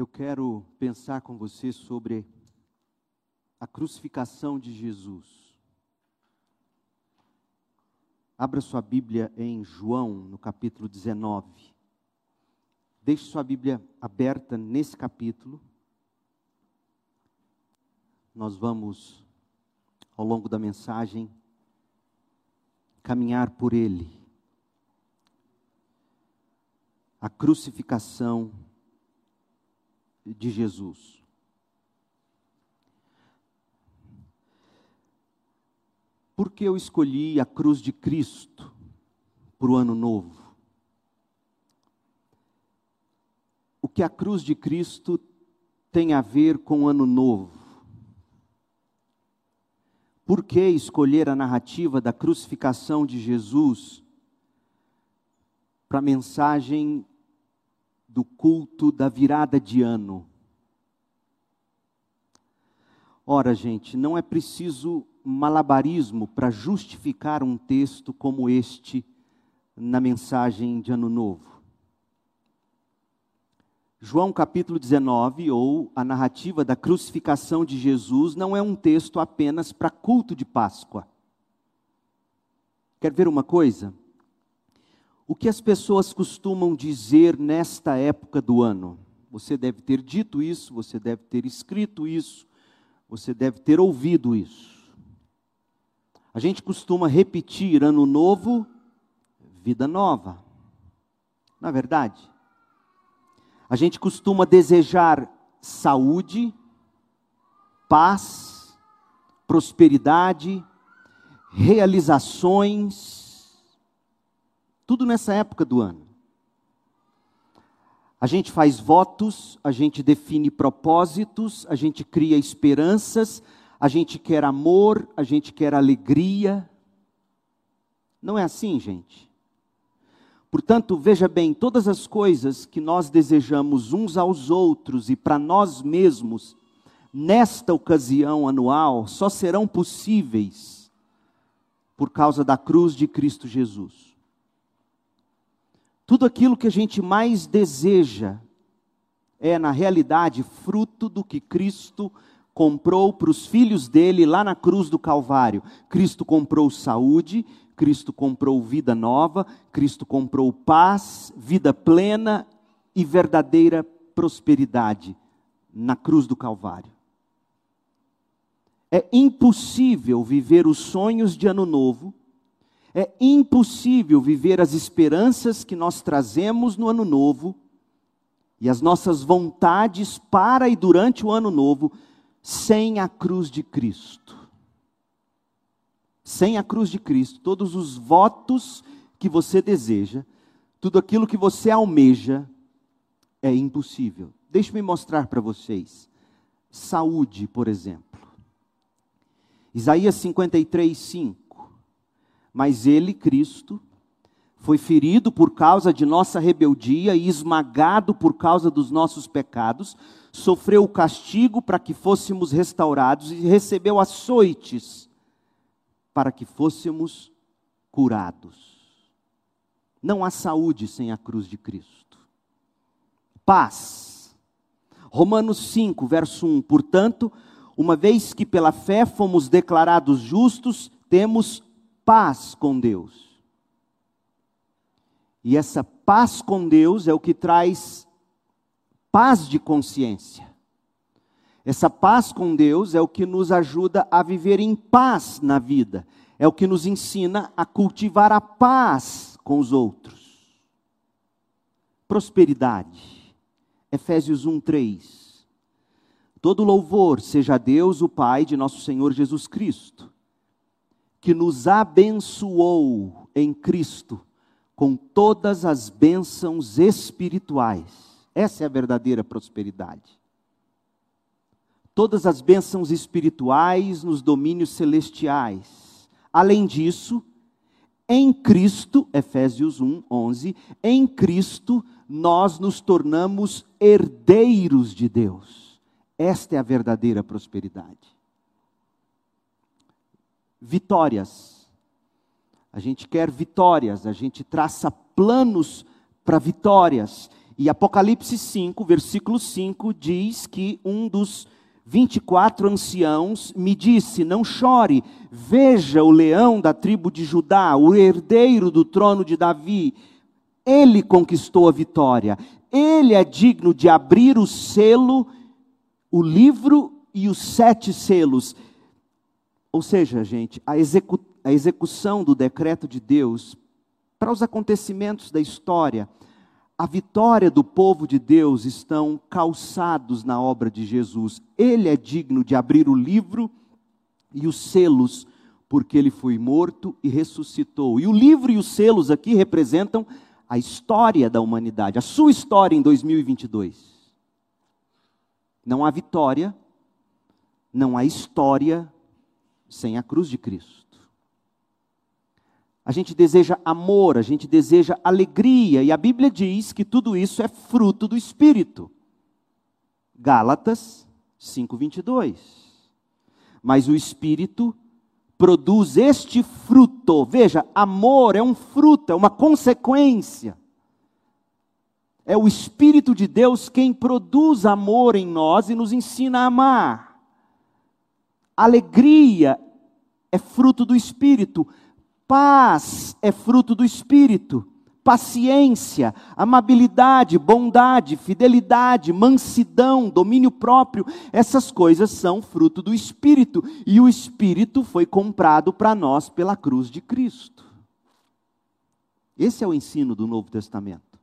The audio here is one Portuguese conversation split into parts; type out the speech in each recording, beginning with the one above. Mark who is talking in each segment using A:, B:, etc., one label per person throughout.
A: Eu quero pensar com você sobre a crucificação de Jesus. Abra sua Bíblia em João, no capítulo 19. Deixe sua Bíblia aberta nesse capítulo. Nós vamos, ao longo da mensagem, caminhar por ele. A crucificação de Jesus. Por que eu escolhi a cruz de Cristo para o ano novo? O que a cruz de Cristo tem a ver com o ano novo? Por que escolher a narrativa da crucificação de Jesus para a mensagem do culto da virada de ano. Ora, gente, não é preciso malabarismo para justificar um texto como este na mensagem de Ano Novo. João capítulo 19, ou a narrativa da crucificação de Jesus, não é um texto apenas para culto de Páscoa. Quer ver uma coisa? O que as pessoas costumam dizer nesta época do ano? Você deve ter dito isso, você deve ter escrito isso, você deve ter ouvido isso. A gente costuma repetir ano novo, vida nova. Na é verdade, a gente costuma desejar saúde, paz, prosperidade, realizações, tudo nessa época do ano. A gente faz votos, a gente define propósitos, a gente cria esperanças, a gente quer amor, a gente quer alegria. Não é assim, gente? Portanto, veja bem, todas as coisas que nós desejamos uns aos outros e para nós mesmos, nesta ocasião anual, só serão possíveis por causa da cruz de Cristo Jesus. Tudo aquilo que a gente mais deseja é, na realidade, fruto do que Cristo comprou para os filhos dele lá na cruz do Calvário. Cristo comprou saúde, Cristo comprou vida nova, Cristo comprou paz, vida plena e verdadeira prosperidade na cruz do Calvário. É impossível viver os sonhos de ano novo é impossível viver as esperanças que nós trazemos no ano novo e as nossas vontades para e durante o ano novo sem a cruz de Cristo. Sem a cruz de Cristo, todos os votos que você deseja, tudo aquilo que você almeja, é impossível. Deixe-me mostrar para vocês. Saúde, por exemplo. Isaías 53, 5. Mas ele, Cristo, foi ferido por causa de nossa rebeldia e esmagado por causa dos nossos pecados, sofreu o castigo para que fôssemos restaurados e recebeu açoites para que fôssemos curados. Não há saúde sem a cruz de Cristo. Paz. Romanos 5, verso 1. Portanto, uma vez que pela fé fomos declarados justos, temos paz com Deus. E essa paz com Deus é o que traz paz de consciência. Essa paz com Deus é o que nos ajuda a viver em paz na vida, é o que nos ensina a cultivar a paz com os outros. Prosperidade. Efésios 1:3. Todo louvor seja a Deus, o Pai de nosso Senhor Jesus Cristo que nos abençoou em Cristo com todas as bênçãos espirituais. Essa é a verdadeira prosperidade. Todas as bênçãos espirituais nos domínios celestiais. Além disso, em Cristo, Efésios 1, 11, em Cristo nós nos tornamos herdeiros de Deus. Esta é a verdadeira prosperidade vitórias. A gente quer vitórias, a gente traça planos para vitórias. E Apocalipse 5, versículo 5, diz que um dos 24 anciãos me disse: Não chore, veja o leão da tribo de Judá, o herdeiro do trono de Davi. Ele conquistou a vitória, ele é digno de abrir o selo, o livro e os sete selos. Ou seja, gente, a, execu a execução do decreto de Deus para os acontecimentos da história, a vitória do povo de Deus estão calçados na obra de Jesus. Ele é digno de abrir o livro e os selos, porque ele foi morto e ressuscitou. E o livro e os selos aqui representam a história da humanidade, a sua história em 2022. Não há vitória, não há história sem a cruz de Cristo. A gente deseja amor, a gente deseja alegria, e a Bíblia diz que tudo isso é fruto do Espírito. Gálatas 5:22. Mas o Espírito produz este fruto. Veja, amor é um fruto, é uma consequência. É o Espírito de Deus quem produz amor em nós e nos ensina a amar. Alegria é fruto do Espírito. Paz é fruto do Espírito. Paciência, amabilidade, bondade, fidelidade, mansidão, domínio próprio, essas coisas são fruto do Espírito. E o Espírito foi comprado para nós pela cruz de Cristo. Esse é o ensino do Novo Testamento.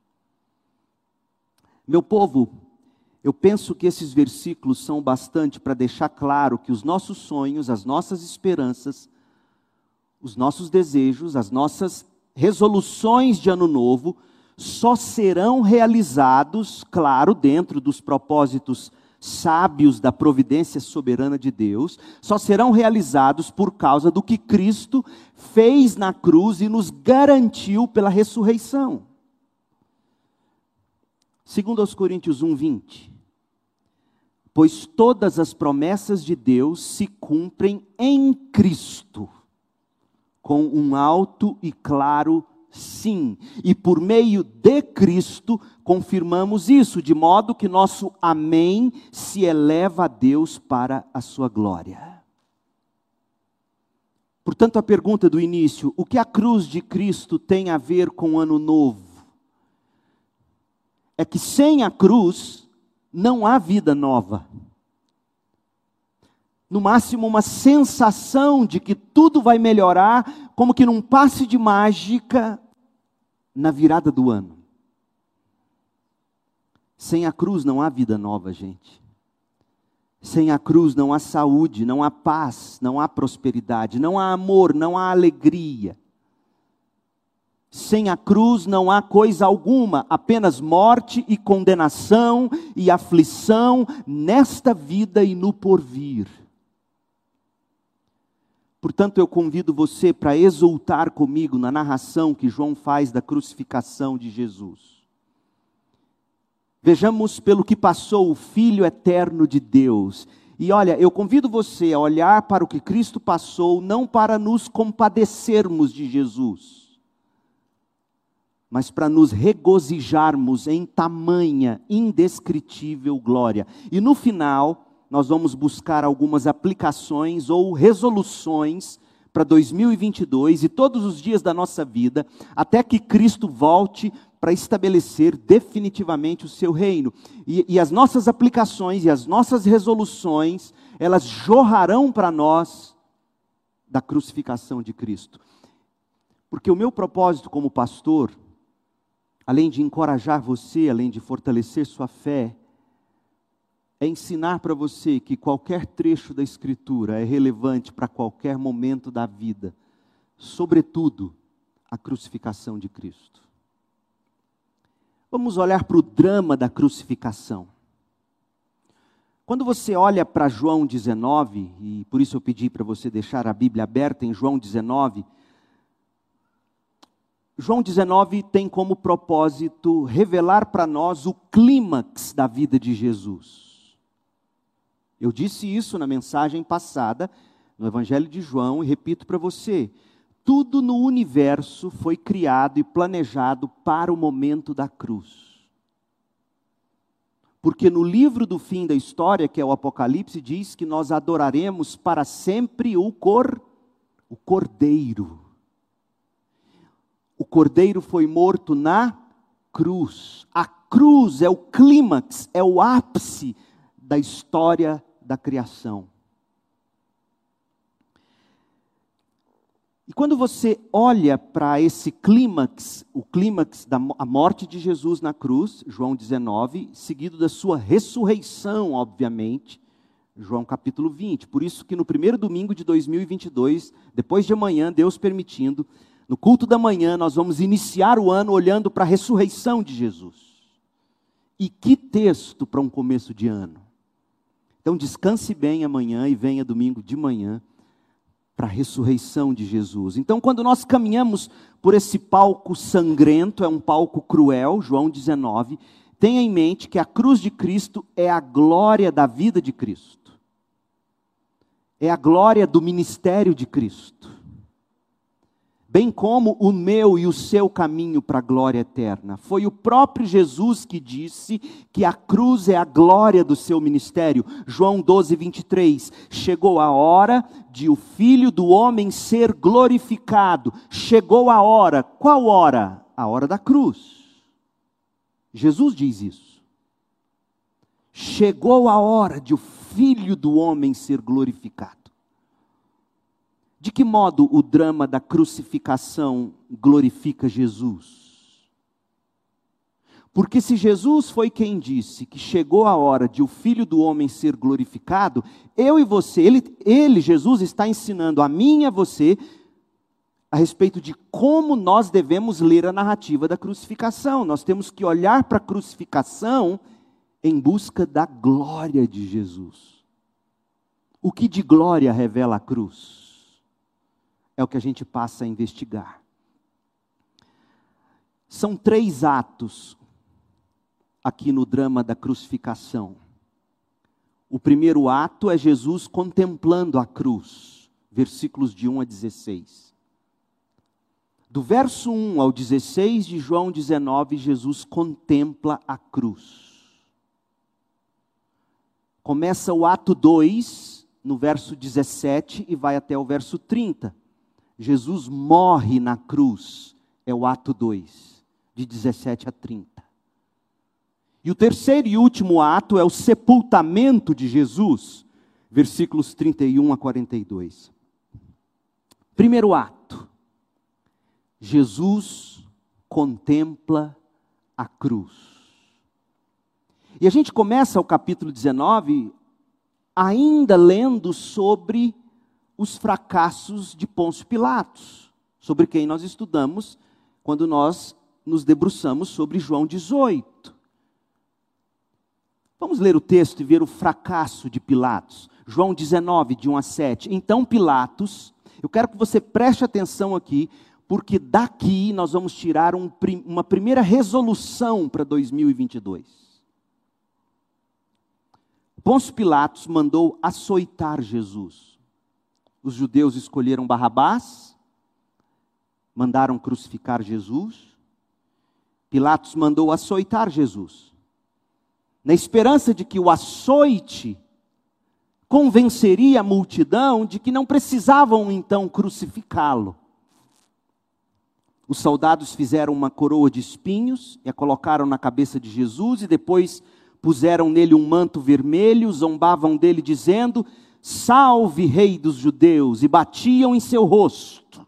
A: Meu povo, eu penso que esses versículos são bastante para deixar claro que os nossos sonhos, as nossas esperanças, os nossos desejos, as nossas resoluções de ano novo só serão realizados, claro, dentro dos propósitos sábios da providência soberana de Deus, só serão realizados por causa do que Cristo fez na cruz e nos garantiu pela ressurreição. Segundo aos Coríntios 1:20, pois todas as promessas de Deus se cumprem em Cristo com um alto e claro sim. E por meio de Cristo confirmamos isso, de modo que nosso amém se eleva a Deus para a sua glória. Portanto, a pergunta do início: o que a cruz de Cristo tem a ver com o ano novo? É que sem a cruz não há vida nova no máximo uma sensação de que tudo vai melhorar, como que num passe de mágica na virada do ano. Sem a cruz não há vida nova, gente. Sem a cruz não há saúde, não há paz, não há prosperidade, não há amor, não há alegria. Sem a cruz não há coisa alguma, apenas morte e condenação e aflição nesta vida e no porvir. Portanto, eu convido você para exultar comigo na narração que João faz da crucificação de Jesus. Vejamos pelo que passou o Filho eterno de Deus. E olha, eu convido você a olhar para o que Cristo passou, não para nos compadecermos de Jesus, mas para nos regozijarmos em tamanha, indescritível glória. E no final, nós vamos buscar algumas aplicações ou resoluções para 2022 e todos os dias da nossa vida, até que Cristo volte para estabelecer definitivamente o seu reino. E, e, as nossas aplicações e as nossas resoluções, elas jorrarão para nós da crucificação de Cristo. Porque o meu propósito como pastor, além de encorajar você, além de fortalecer sua fé, é ensinar para você que qualquer trecho da Escritura é relevante para qualquer momento da vida, sobretudo a crucificação de Cristo. Vamos olhar para o drama da crucificação. Quando você olha para João 19, e por isso eu pedi para você deixar a Bíblia aberta em João 19, João 19 tem como propósito revelar para nós o clímax da vida de Jesus. Eu disse isso na mensagem passada, no Evangelho de João, e repito para você: tudo no universo foi criado e planejado para o momento da cruz. Porque no livro do fim da história, que é o Apocalipse, diz que nós adoraremos para sempre o cor, o Cordeiro. O Cordeiro foi morto na cruz. A cruz é o clímax, é o ápice da história da criação. E quando você olha para esse clímax, o clímax da morte de Jesus na cruz, João 19, seguido da sua ressurreição, obviamente, João capítulo 20. Por isso que no primeiro domingo de 2022, depois de amanhã, Deus permitindo, no culto da manhã, nós vamos iniciar o ano olhando para a ressurreição de Jesus. E que texto para um começo de ano. Então descanse bem amanhã e venha domingo de manhã para a ressurreição de Jesus. Então, quando nós caminhamos por esse palco sangrento, é um palco cruel, João 19, tenha em mente que a cruz de Cristo é a glória da vida de Cristo, é a glória do ministério de Cristo bem como o meu e o seu caminho para a glória eterna. Foi o próprio Jesus que disse que a cruz é a glória do seu ministério. João 12, 23. Chegou a hora de o filho do homem ser glorificado. Chegou a hora. Qual hora? A hora da cruz. Jesus diz isso. Chegou a hora de o filho do homem ser glorificado. De que modo o drama da crucificação glorifica Jesus? Porque se Jesus foi quem disse que chegou a hora de o Filho do Homem ser glorificado, eu e você, ele, ele, Jesus, está ensinando a mim e a você a respeito de como nós devemos ler a narrativa da crucificação. Nós temos que olhar para a crucificação em busca da glória de Jesus. O que de glória revela a cruz? É o que a gente passa a investigar. São três atos aqui no drama da crucificação. O primeiro ato é Jesus contemplando a cruz, versículos de 1 a 16. Do verso 1 ao 16 de João 19, Jesus contempla a cruz. Começa o ato 2, no verso 17, e vai até o verso 30. Jesus morre na cruz, é o ato 2, de 17 a 30. E o terceiro e último ato é o sepultamento de Jesus, versículos 31 a 42. Primeiro ato, Jesus contempla a cruz. E a gente começa o capítulo 19 ainda lendo sobre os fracassos de Pôncio Pilatos, sobre quem nós estudamos quando nós nos debruçamos sobre João 18. Vamos ler o texto e ver o fracasso de Pilatos. João 19, de 1 a 7. Então, Pilatos, eu quero que você preste atenção aqui, porque daqui nós vamos tirar um, uma primeira resolução para 2022. Pôncio Pilatos mandou açoitar Jesus os judeus escolheram Barrabás, mandaram crucificar Jesus. Pilatos mandou açoitar Jesus, na esperança de que o açoite convenceria a multidão de que não precisavam então crucificá-lo. Os soldados fizeram uma coroa de espinhos e a colocaram na cabeça de Jesus e depois puseram nele um manto vermelho, zombavam dele dizendo: Salve, rei dos judeus, e batiam em seu rosto.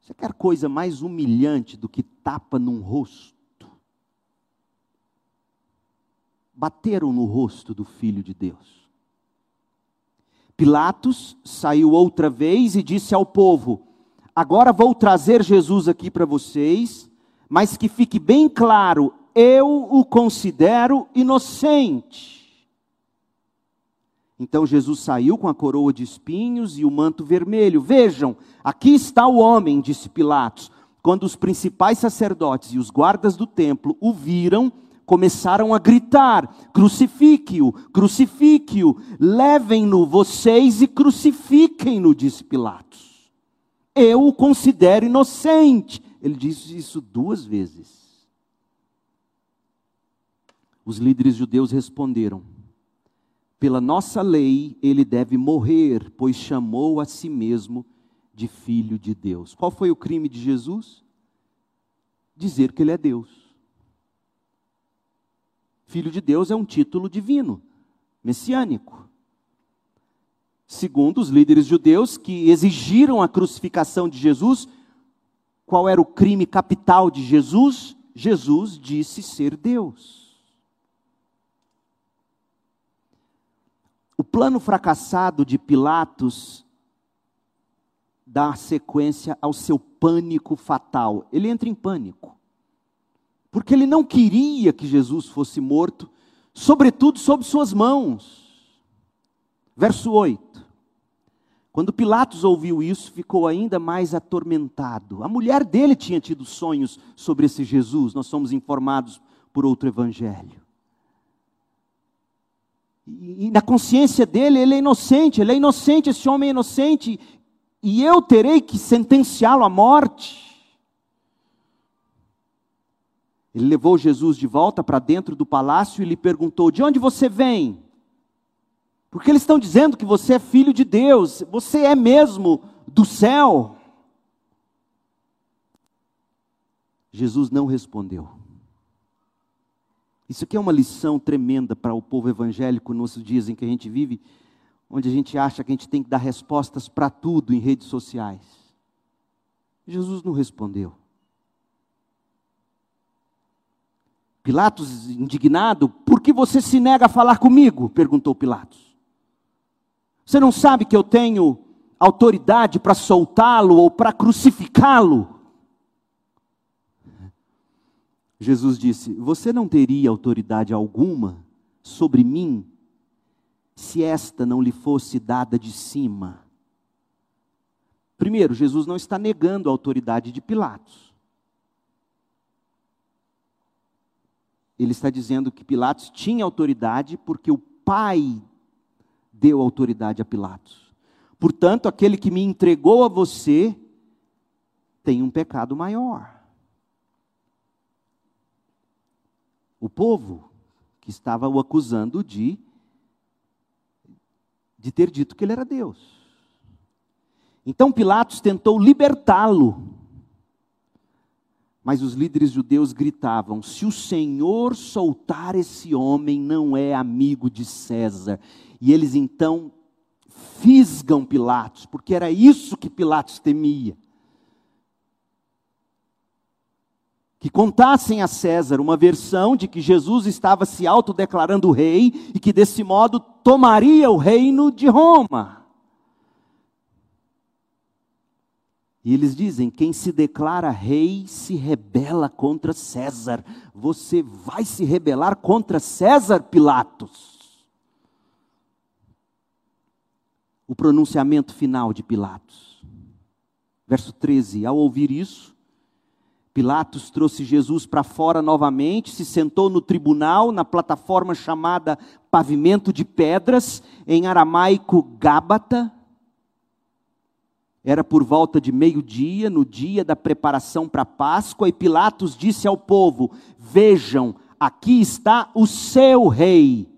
A: Você quer coisa mais humilhante do que tapa num rosto? Bateram no rosto do filho de Deus. Pilatos saiu outra vez e disse ao povo: Agora vou trazer Jesus aqui para vocês, mas que fique bem claro, eu o considero inocente. Então Jesus saiu com a coroa de espinhos e o manto vermelho. Vejam, aqui está o homem, disse Pilatos. Quando os principais sacerdotes e os guardas do templo o viram, começaram a gritar: crucifique-o, crucifique-o, levem-no vocês e crucifiquem-no, disse Pilatos. Eu o considero inocente. Ele disse isso duas vezes. Os líderes judeus responderam: Pela nossa lei, ele deve morrer, pois chamou a si mesmo de filho de Deus. Qual foi o crime de Jesus? Dizer que ele é Deus. Filho de Deus é um título divino, messiânico. Segundo os líderes judeus que exigiram a crucificação de Jesus, qual era o crime capital de Jesus? Jesus disse ser Deus. O plano fracassado de Pilatos dá sequência ao seu pânico fatal. Ele entra em pânico. Porque ele não queria que Jesus fosse morto, sobretudo sob suas mãos. Verso 8. Quando Pilatos ouviu isso, ficou ainda mais atormentado. A mulher dele tinha tido sonhos sobre esse Jesus, nós somos informados por outro evangelho. E, na consciência dele, ele é inocente, ele é inocente, esse homem é inocente, e eu terei que sentenciá-lo à morte. Ele levou Jesus de volta para dentro do palácio e lhe perguntou: De onde você vem? Porque eles estão dizendo que você é filho de Deus, você é mesmo do céu. Jesus não respondeu. Isso aqui é uma lição tremenda para o povo evangélico nos dias em que a gente vive, onde a gente acha que a gente tem que dar respostas para tudo em redes sociais. Jesus não respondeu. Pilatos, indignado, por que você se nega a falar comigo? perguntou Pilatos. Você não sabe que eu tenho autoridade para soltá-lo ou para crucificá-lo? Jesus disse: Você não teria autoridade alguma sobre mim se esta não lhe fosse dada de cima. Primeiro, Jesus não está negando a autoridade de Pilatos. Ele está dizendo que Pilatos tinha autoridade porque o Pai deu autoridade a Pilatos. Portanto, aquele que me entregou a você tem um pecado maior. O povo que estava o acusando de de ter dito que ele era Deus. Então Pilatos tentou libertá-lo. Mas os líderes judeus gritavam: se o Senhor soltar esse homem, não é amigo de César. E eles então fisgam Pilatos, porque era isso que Pilatos temia. Que contassem a César uma versão de que Jesus estava se autodeclarando rei e que desse modo tomaria o reino de Roma. E eles dizem: quem se declara rei se rebela contra César. Você vai se rebelar contra César, Pilatos. O pronunciamento final de Pilatos. Verso 13: Ao ouvir isso, Pilatos trouxe Jesus para fora novamente, se sentou no tribunal, na plataforma chamada Pavimento de Pedras, em aramaico Gábata. Era por volta de meio-dia, no dia da preparação para Páscoa, e Pilatos disse ao povo: Vejam, aqui está o seu rei.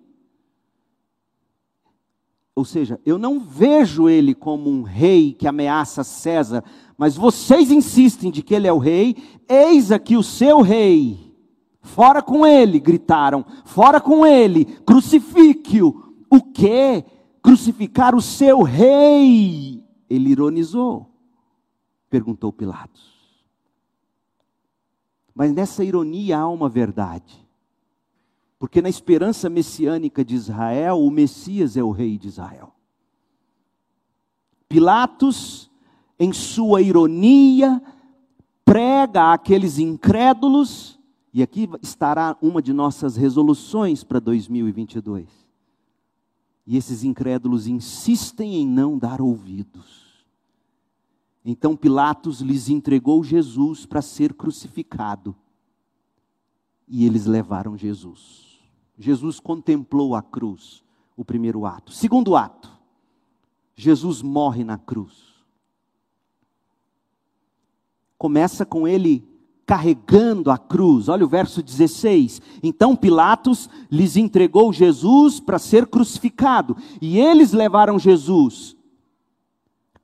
A: Ou seja, eu não vejo ele como um rei que ameaça César, mas vocês insistem de que ele é o rei, eis aqui o seu rei. Fora com ele, gritaram. Fora com ele, crucifique-o. O que? Crucificar o seu rei. Ele ironizou. Perguntou Pilatos. Mas nessa ironia há uma verdade. Porque na esperança messiânica de Israel, o Messias é o rei de Israel. Pilatos em sua ironia, prega àqueles incrédulos, e aqui estará uma de nossas resoluções para 2022. E esses incrédulos insistem em não dar ouvidos. Então Pilatos lhes entregou Jesus para ser crucificado. E eles levaram Jesus. Jesus contemplou a cruz, o primeiro ato. Segundo ato, Jesus morre na cruz começa com ele carregando a cruz. Olha o verso 16. Então Pilatos lhes entregou Jesus para ser crucificado, e eles levaram Jesus,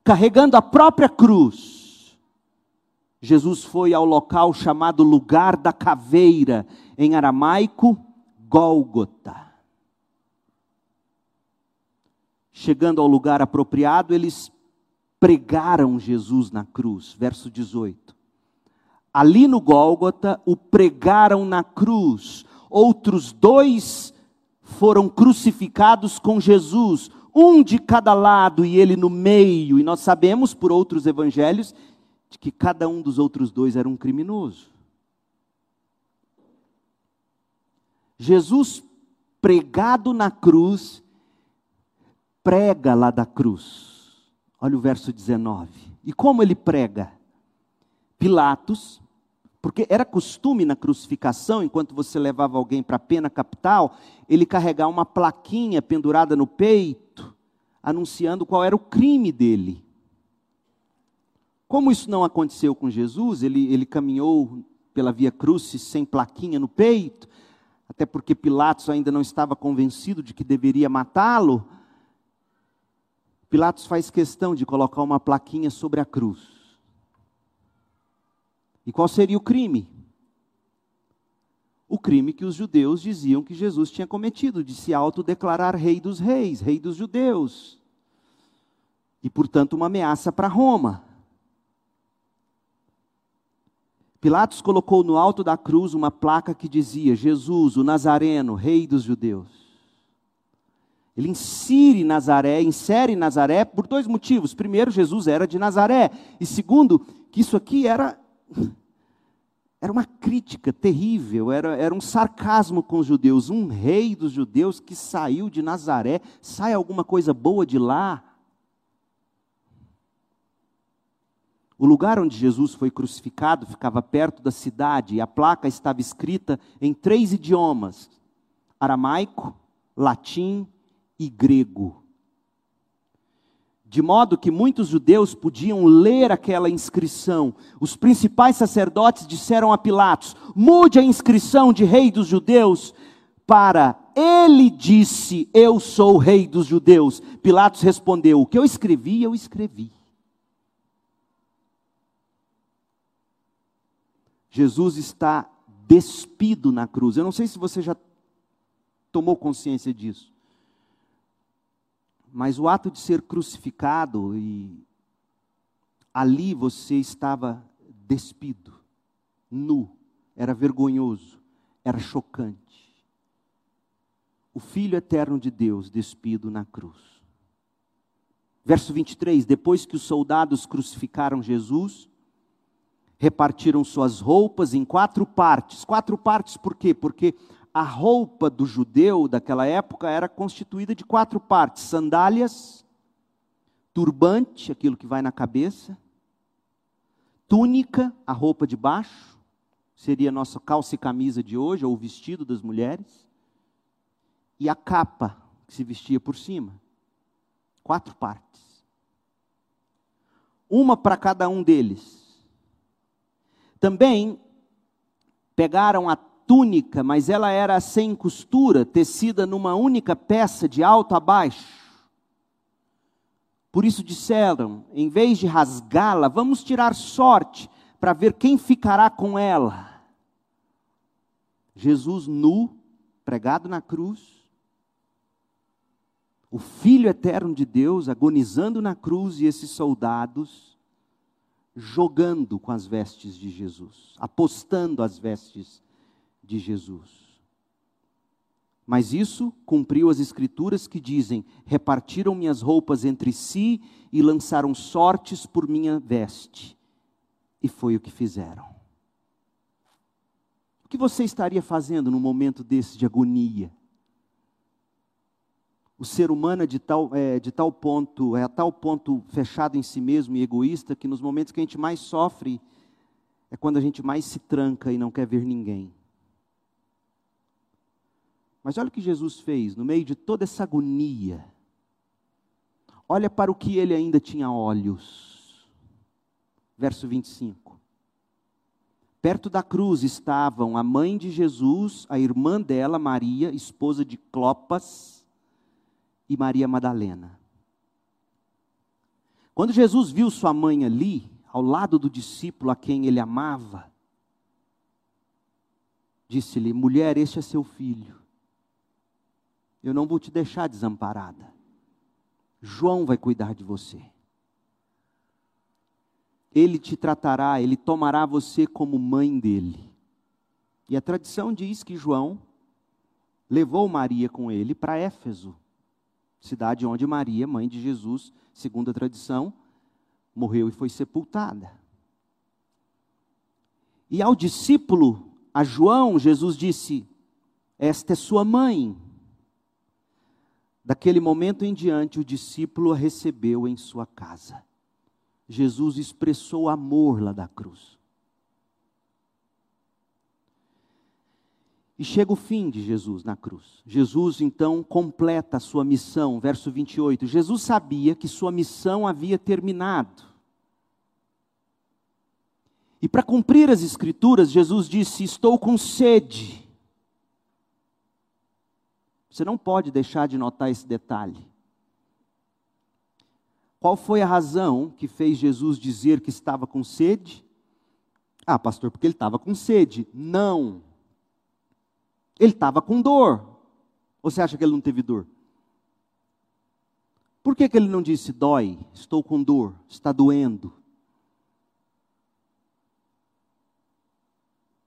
A: carregando a própria cruz. Jesus foi ao local chamado Lugar da Caveira, em aramaico, Gólgota. Chegando ao lugar apropriado, eles pregaram Jesus na cruz. Verso 18. Ali no Gólgota, o pregaram na cruz. Outros dois foram crucificados com Jesus, um de cada lado e ele no meio. E nós sabemos por outros evangelhos de que cada um dos outros dois era um criminoso. Jesus pregado na cruz prega lá da cruz. Olha o verso 19. E como ele prega? Pilatos, porque era costume na crucificação, enquanto você levava alguém para a pena capital, ele carregar uma plaquinha pendurada no peito, anunciando qual era o crime dele. Como isso não aconteceu com Jesus, ele, ele caminhou pela via crucis sem plaquinha no peito, até porque Pilatos ainda não estava convencido de que deveria matá-lo. Pilatos faz questão de colocar uma plaquinha sobre a cruz. E qual seria o crime? O crime que os judeus diziam que Jesus tinha cometido, de se autodeclarar rei dos reis, rei dos judeus. E, portanto, uma ameaça para Roma. Pilatos colocou no alto da cruz uma placa que dizia: Jesus, o Nazareno, rei dos judeus. Ele insere Nazaré, insere Nazaré por dois motivos. Primeiro, Jesus era de Nazaré. E segundo, que isso aqui era, era uma crítica terrível, era, era um sarcasmo com os judeus. Um rei dos judeus que saiu de Nazaré, sai alguma coisa boa de lá? O lugar onde Jesus foi crucificado ficava perto da cidade e a placa estava escrita em três idiomas: aramaico, latim e grego. De modo que muitos judeus podiam ler aquela inscrição. Os principais sacerdotes disseram a Pilatos: mude a inscrição de rei dos judeus para ele disse: Eu sou o rei dos judeus. Pilatos respondeu: O que eu escrevi, eu escrevi. Jesus está despido na cruz. Eu não sei se você já tomou consciência disso. Mas o ato de ser crucificado e ali você estava despido, nu, era vergonhoso, era chocante. O Filho eterno de Deus despido na cruz. Verso 23: Depois que os soldados crucificaram Jesus, repartiram suas roupas em quatro partes. Quatro partes por quê? Porque a roupa do judeu daquela época era constituída de quatro partes: sandálias, turbante, aquilo que vai na cabeça, túnica, a roupa de baixo, seria nossa calça e camisa de hoje, ou o vestido das mulheres, e a capa que se vestia por cima. Quatro partes. Uma para cada um deles. Também pegaram a túnica, mas ela era sem costura, tecida numa única peça de alto a baixo. Por isso disseram: em vez de rasgá-la, vamos tirar sorte para ver quem ficará com ela. Jesus nu, pregado na cruz, o Filho eterno de Deus agonizando na cruz e esses soldados jogando com as vestes de Jesus, apostando as vestes de Jesus. Mas isso cumpriu as escrituras que dizem: repartiram minhas roupas entre si e lançaram sortes por minha veste. E foi o que fizeram. O que você estaria fazendo num momento desse de agonia? O ser humano é de tal, é, de tal ponto, é a tal ponto fechado em si mesmo e egoísta, que nos momentos que a gente mais sofre, é quando a gente mais se tranca e não quer ver ninguém. Mas olha o que Jesus fez no meio de toda essa agonia. Olha para o que ele ainda tinha olhos. Verso 25. Perto da cruz estavam a mãe de Jesus, a irmã dela, Maria, esposa de Clopas, e Maria Madalena. Quando Jesus viu sua mãe ali, ao lado do discípulo a quem ele amava, disse-lhe: Mulher, este é seu filho. Eu não vou te deixar desamparada. João vai cuidar de você. Ele te tratará, ele tomará você como mãe dele. E a tradição diz que João levou Maria com ele para Éfeso, cidade onde Maria, mãe de Jesus, segundo a tradição, morreu e foi sepultada. E ao discípulo, a João, Jesus disse: Esta é sua mãe. Daquele momento em diante, o discípulo a recebeu em sua casa. Jesus expressou amor lá da cruz. E chega o fim de Jesus na cruz. Jesus então completa a sua missão, verso 28. Jesus sabia que sua missão havia terminado. E para cumprir as Escrituras, Jesus disse: Estou com sede. Você não pode deixar de notar esse detalhe. Qual foi a razão que fez Jesus dizer que estava com sede? Ah, pastor, porque ele estava com sede. Não. Ele estava com dor. Ou você acha que ele não teve dor? Por que, que ele não disse dói, estou com dor, está doendo?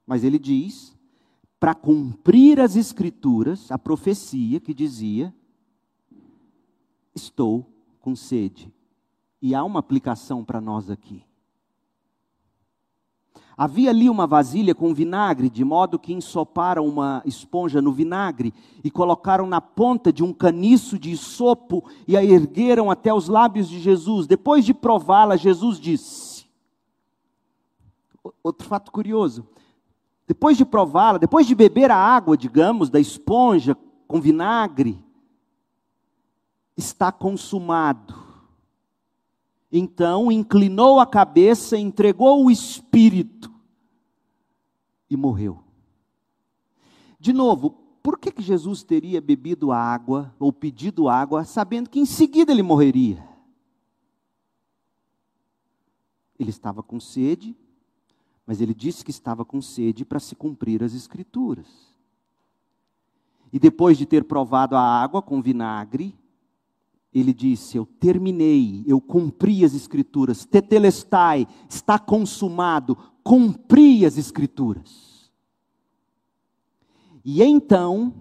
A: Mas ele diz, para cumprir as escrituras, a profecia que dizia: Estou com sede. E há uma aplicação para nós aqui. Havia ali uma vasilha com vinagre, de modo que ensoparam uma esponja no vinagre e colocaram na ponta de um caniço de sopo e a ergueram até os lábios de Jesus. Depois de prová-la, Jesus disse: Outro fato curioso. Depois de prová-la, depois de beber a água, digamos, da esponja com vinagre, está consumado. Então inclinou a cabeça, entregou o espírito e morreu. De novo, por que, que Jesus teria bebido água ou pedido água, sabendo que em seguida ele morreria? Ele estava com sede, mas ele disse que estava com sede para se cumprir as Escrituras. E depois de ter provado a água com vinagre, ele disse: Eu terminei, eu cumpri as Escrituras, tetelestai, está consumado, cumpri as Escrituras. E então,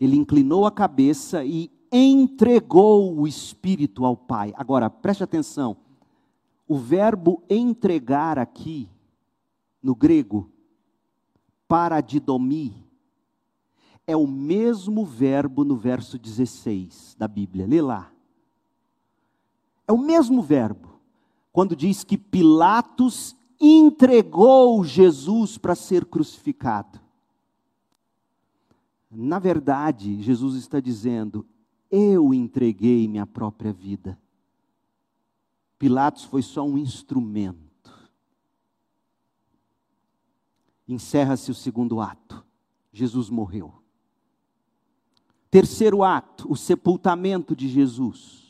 A: ele inclinou a cabeça e entregou o Espírito ao Pai. Agora, preste atenção, o verbo entregar aqui, no grego, paradidomi, é o mesmo verbo no verso 16 da Bíblia. Lê lá. É o mesmo verbo. Quando diz que Pilatos entregou Jesus para ser crucificado. Na verdade, Jesus está dizendo: Eu entreguei minha própria vida. Pilatos foi só um instrumento. Encerra-se o segundo ato. Jesus morreu. Terceiro ato, o sepultamento de Jesus.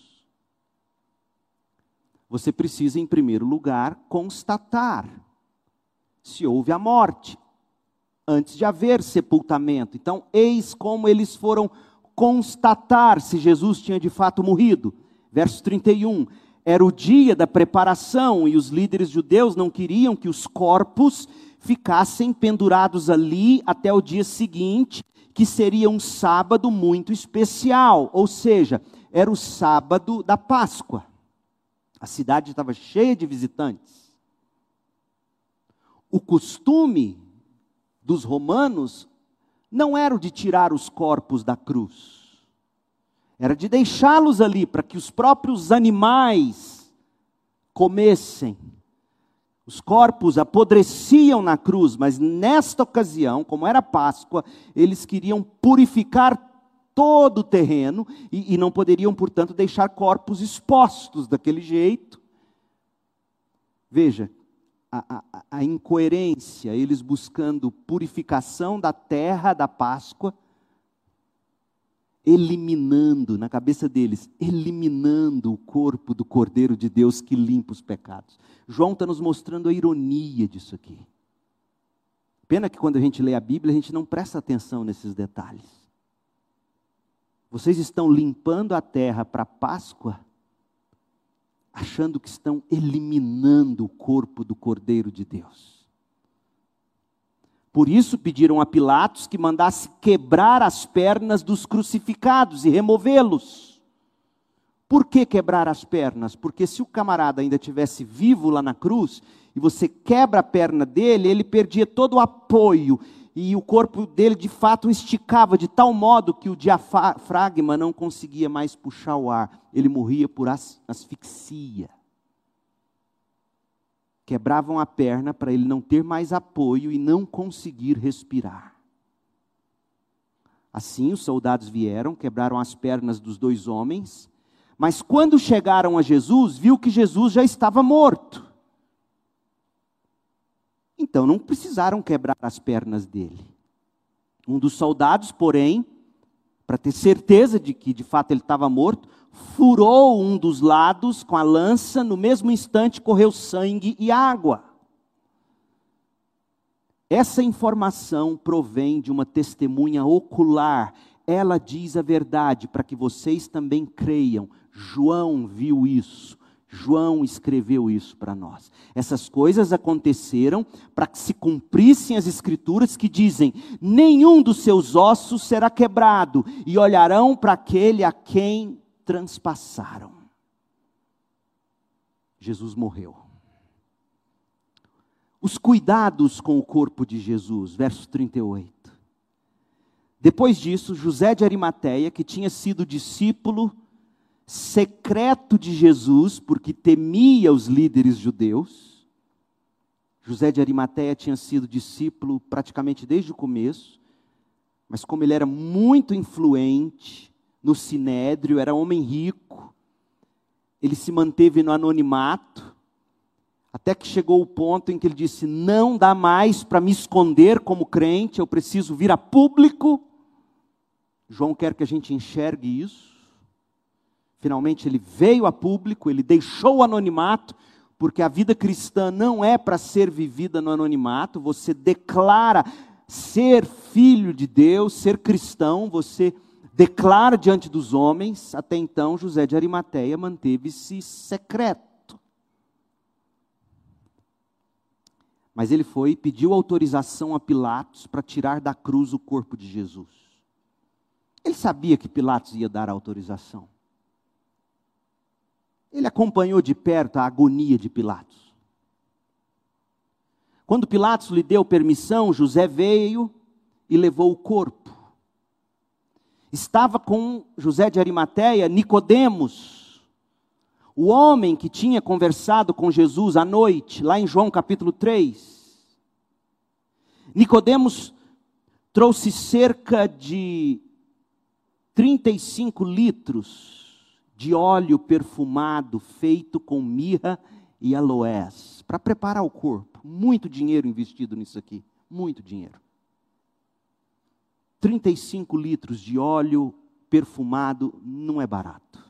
A: Você precisa, em primeiro lugar, constatar se houve a morte, antes de haver sepultamento. Então, eis como eles foram constatar se Jesus tinha de fato morrido. Verso 31. Era o dia da preparação e os líderes judeus não queriam que os corpos ficassem pendurados ali até o dia seguinte, que seria um sábado muito especial, ou seja, era o sábado da Páscoa. A cidade estava cheia de visitantes. O costume dos romanos não era o de tirar os corpos da cruz, era de deixá-los ali para que os próprios animais comessem os corpos apodreciam na cruz, mas nesta ocasião, como era Páscoa, eles queriam purificar todo o terreno e, e, não poderiam, portanto, deixar corpos expostos daquele jeito. Veja, a, a, a incoerência, eles buscando purificação da terra da Páscoa, eliminando, na cabeça deles, eliminando o corpo do Cordeiro de Deus que limpa os pecados. João está nos mostrando a ironia disso aqui. Pena que quando a gente lê a Bíblia, a gente não presta atenção nesses detalhes. Vocês estão limpando a terra para Páscoa, achando que estão eliminando o corpo do Cordeiro de Deus. Por isso pediram a Pilatos que mandasse quebrar as pernas dos crucificados e removê-los. Por que quebrar as pernas? Porque se o camarada ainda tivesse vivo lá na cruz e você quebra a perna dele, ele perdia todo o apoio e o corpo dele de fato esticava de tal modo que o diafragma não conseguia mais puxar o ar, ele morria por asfixia. Quebravam a perna para ele não ter mais apoio e não conseguir respirar. Assim, os soldados vieram, quebraram as pernas dos dois homens, mas quando chegaram a Jesus, viu que Jesus já estava morto. Então não precisaram quebrar as pernas dele. Um dos soldados, porém, para ter certeza de que de fato ele estava morto, furou um dos lados com a lança, no mesmo instante correu sangue e água. Essa informação provém de uma testemunha ocular. Ela diz a verdade para que vocês também creiam. João viu isso. João escreveu isso para nós. Essas coisas aconteceram para que se cumprissem as escrituras que dizem: nenhum dos seus ossos será quebrado, e olharão para aquele a quem transpassaram. Jesus morreu. Os cuidados com o corpo de Jesus, verso 38. Depois disso, José de Arimateia, que tinha sido discípulo secreto de Jesus, porque temia os líderes judeus. José de Arimateia tinha sido discípulo praticamente desde o começo, mas como ele era muito influente no sinédrio, era homem rico, ele se manteve no anonimato, até que chegou o ponto em que ele disse: Não dá mais para me esconder como crente, eu preciso vir a público. João quer que a gente enxergue isso. Finalmente ele veio a público, ele deixou o anonimato, porque a vida cristã não é para ser vivida no anonimato, você declara ser filho de Deus, ser cristão, você declara diante dos homens. Até então, José de Arimateia manteve-se secreto. Mas ele foi e pediu autorização a Pilatos para tirar da cruz o corpo de Jesus. Ele sabia que Pilatos ia dar autorização. Ele acompanhou de perto a agonia de Pilatos. Quando Pilatos lhe deu permissão, José veio e levou o corpo. Estava com José de Arimateia Nicodemos, o homem que tinha conversado com Jesus à noite, lá em João capítulo 3. Nicodemos trouxe cerca de 35 litros de óleo perfumado feito com mirra e aloés, para preparar o corpo. Muito dinheiro investido nisso aqui, muito dinheiro. 35 litros de óleo perfumado não é barato.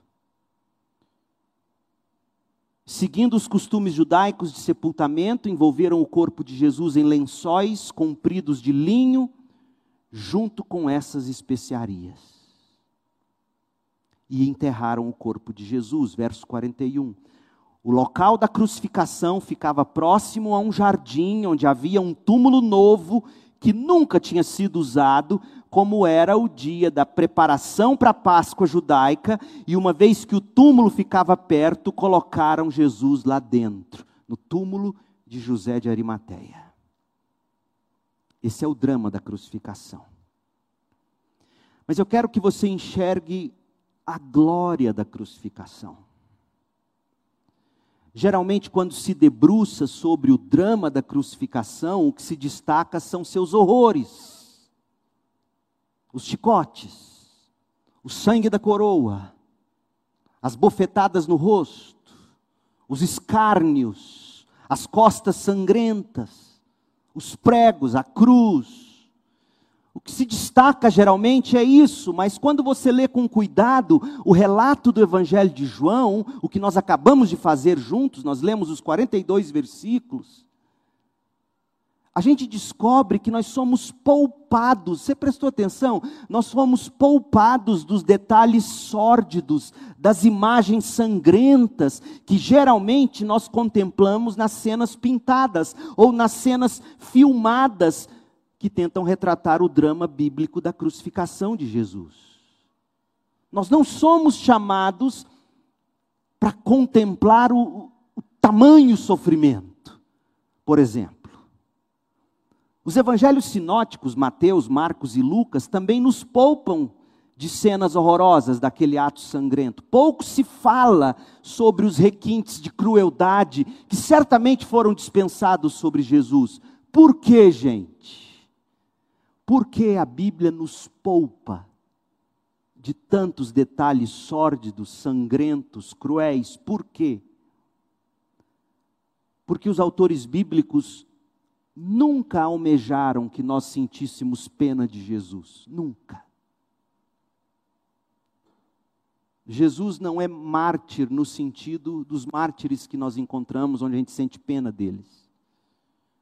A: Seguindo os costumes judaicos de sepultamento, envolveram o corpo de Jesus em lençóis compridos de linho, junto com essas especiarias e enterraram o corpo de Jesus. Verso 41. O local da crucificação ficava próximo a um jardim onde havia um túmulo novo que nunca tinha sido usado, como era o dia da preparação para a Páscoa judaica, e uma vez que o túmulo ficava perto, colocaram Jesus lá dentro, no túmulo de José de Arimateia. Esse é o drama da crucificação. Mas eu quero que você enxergue a glória da crucificação. Geralmente, quando se debruça sobre o drama da crucificação, o que se destaca são seus horrores, os chicotes, o sangue da coroa, as bofetadas no rosto, os escárnios, as costas sangrentas, os pregos, a cruz. O que se destaca geralmente é isso, mas quando você lê com cuidado o relato do Evangelho de João, o que nós acabamos de fazer juntos, nós lemos os 42 versículos, a gente descobre que nós somos poupados, você prestou atenção? Nós somos poupados dos detalhes sórdidos, das imagens sangrentas, que geralmente nós contemplamos nas cenas pintadas ou nas cenas filmadas, que tentam retratar o drama bíblico da crucificação de Jesus. Nós não somos chamados para contemplar o, o tamanho sofrimento, por exemplo. Os evangelhos sinóticos, Mateus, Marcos e Lucas, também nos poupam de cenas horrorosas daquele ato sangrento. Pouco se fala sobre os requintes de crueldade que certamente foram dispensados sobre Jesus. Por que, gente? Por que a Bíblia nos poupa de tantos detalhes sórdidos, sangrentos, cruéis? Por quê? Porque os autores bíblicos nunca almejaram que nós sentíssemos pena de Jesus. Nunca. Jesus não é mártir no sentido dos mártires que nós encontramos, onde a gente sente pena deles.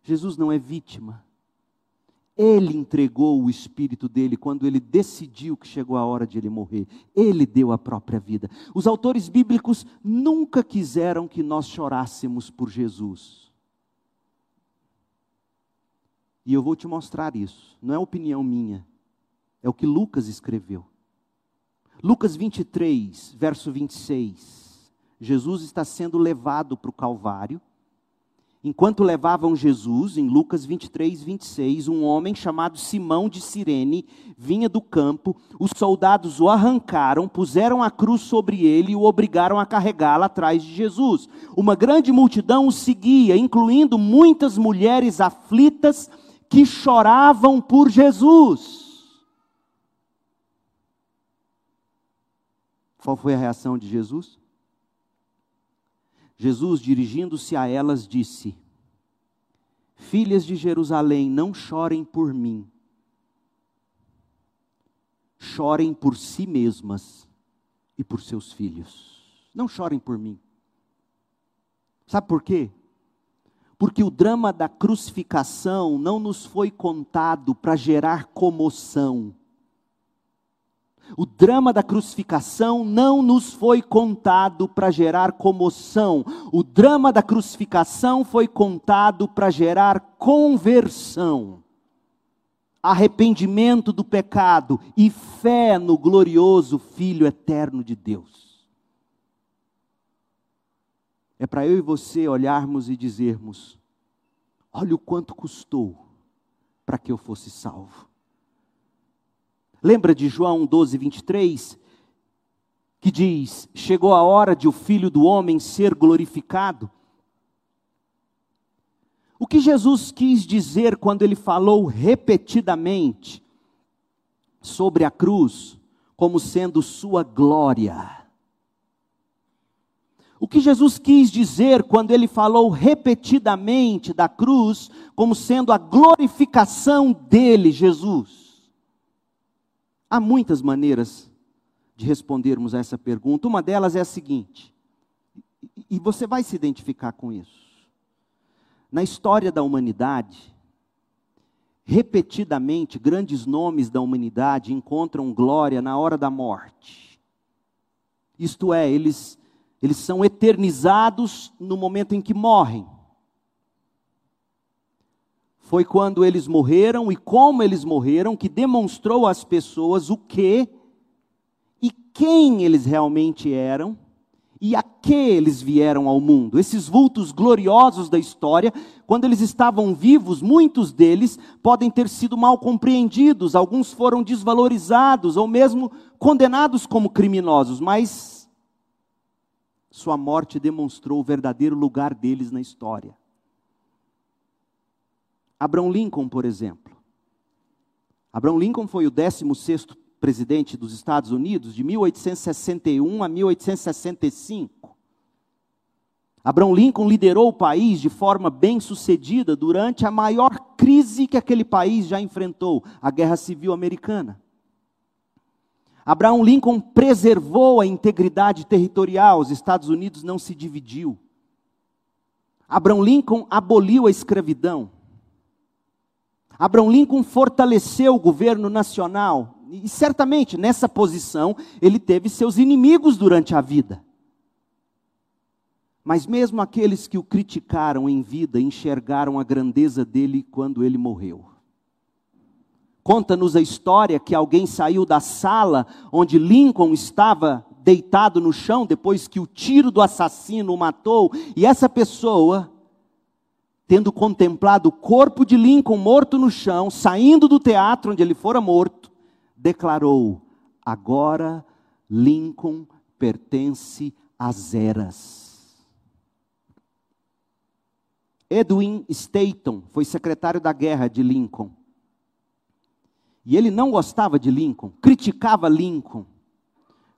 A: Jesus não é vítima. Ele entregou o espírito dele quando ele decidiu que chegou a hora de ele morrer. Ele deu a própria vida. Os autores bíblicos nunca quiseram que nós chorássemos por Jesus. E eu vou te mostrar isso. Não é opinião minha. É o que Lucas escreveu. Lucas 23, verso 26. Jesus está sendo levado para o Calvário. Enquanto levavam Jesus, em Lucas 23, 26, um homem chamado Simão de Cirene vinha do campo. Os soldados o arrancaram, puseram a cruz sobre ele e o obrigaram a carregá-la atrás de Jesus. Uma grande multidão o seguia, incluindo muitas mulheres aflitas que choravam por Jesus. Qual foi a reação de Jesus? Jesus, dirigindo-se a elas, disse: Filhas de Jerusalém, não chorem por mim, chorem por si mesmas e por seus filhos. Não chorem por mim. Sabe por quê? Porque o drama da crucificação não nos foi contado para gerar comoção. O drama da crucificação não nos foi contado para gerar comoção. O drama da crucificação foi contado para gerar conversão, arrependimento do pecado e fé no glorioso Filho eterno de Deus. É para eu e você olharmos e dizermos: olha o quanto custou para que eu fosse salvo. Lembra de João 12, 23? Que diz: Chegou a hora de o filho do homem ser glorificado. O que Jesus quis dizer quando ele falou repetidamente sobre a cruz como sendo sua glória? O que Jesus quis dizer quando ele falou repetidamente da cruz como sendo a glorificação dele, Jesus? Há muitas maneiras de respondermos a essa pergunta. Uma delas é a seguinte, e você vai se identificar com isso. Na história da humanidade, repetidamente, grandes nomes da humanidade encontram glória na hora da morte. Isto é, eles eles são eternizados no momento em que morrem. Foi quando eles morreram e como eles morreram que demonstrou às pessoas o que e quem eles realmente eram e a que eles vieram ao mundo. Esses vultos gloriosos da história, quando eles estavam vivos, muitos deles podem ter sido mal compreendidos, alguns foram desvalorizados ou mesmo condenados como criminosos, mas sua morte demonstrou o verdadeiro lugar deles na história. Abraham Lincoln, por exemplo. Abraham Lincoln foi o 16º presidente dos Estados Unidos de 1861 a 1865. Abraham Lincoln liderou o país de forma bem sucedida durante a maior crise que aquele país já enfrentou, a Guerra Civil Americana. Abraham Lincoln preservou a integridade territorial, os Estados Unidos não se dividiu. Abraham Lincoln aboliu a escravidão. Abraham Lincoln fortaleceu o governo nacional. E certamente nessa posição ele teve seus inimigos durante a vida. Mas mesmo aqueles que o criticaram em vida enxergaram a grandeza dele quando ele morreu. Conta-nos a história que alguém saiu da sala onde Lincoln estava deitado no chão depois que o tiro do assassino o matou, e essa pessoa, tendo contemplado o corpo de Lincoln morto no chão, saindo do teatro onde ele fora morto, declarou: Agora Lincoln pertence às eras. Edwin Stanton foi secretário da guerra de Lincoln. E ele não gostava de Lincoln, criticava Lincoln,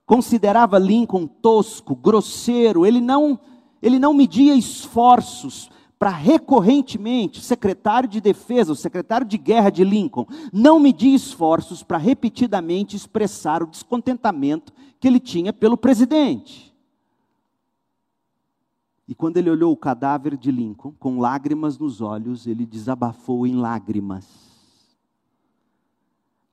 A: considerava Lincoln tosco, grosseiro, ele não, ele não media esforços para recorrentemente, secretário de defesa, o secretário de guerra de Lincoln, não media esforços para repetidamente expressar o descontentamento que ele tinha pelo presidente. E quando ele olhou o cadáver de Lincoln, com lágrimas nos olhos, ele desabafou em lágrimas.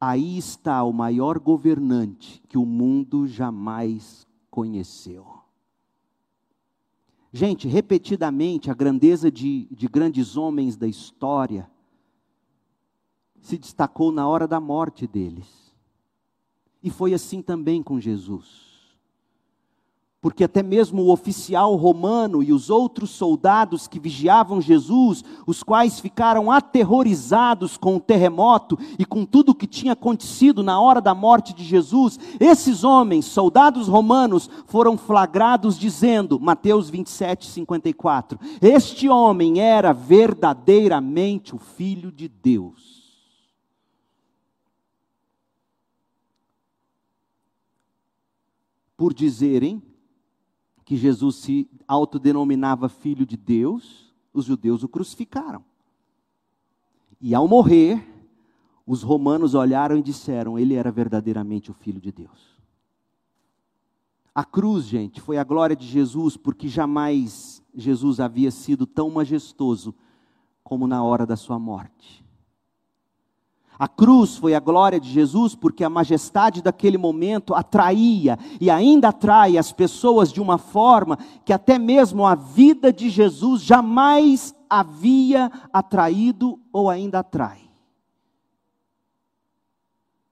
A: Aí está o maior governante que o mundo jamais conheceu. Gente, repetidamente, a grandeza de, de grandes homens da história se destacou na hora da morte deles. E foi assim também com Jesus porque até mesmo o oficial romano e os outros soldados que vigiavam Jesus, os quais ficaram aterrorizados com o terremoto e com tudo o que tinha acontecido na hora da morte de Jesus, esses homens, soldados romanos, foram flagrados dizendo, Mateus 27, 54, este homem era verdadeiramente o Filho de Deus. Por dizerem que Jesus se autodenominava filho de Deus, os judeus o crucificaram. E ao morrer, os romanos olharam e disseram: ele era verdadeiramente o filho de Deus. A cruz, gente, foi a glória de Jesus, porque jamais Jesus havia sido tão majestoso como na hora da sua morte. A cruz foi a glória de Jesus porque a majestade daquele momento atraía e ainda atrai as pessoas de uma forma que até mesmo a vida de Jesus jamais havia atraído ou ainda atrai.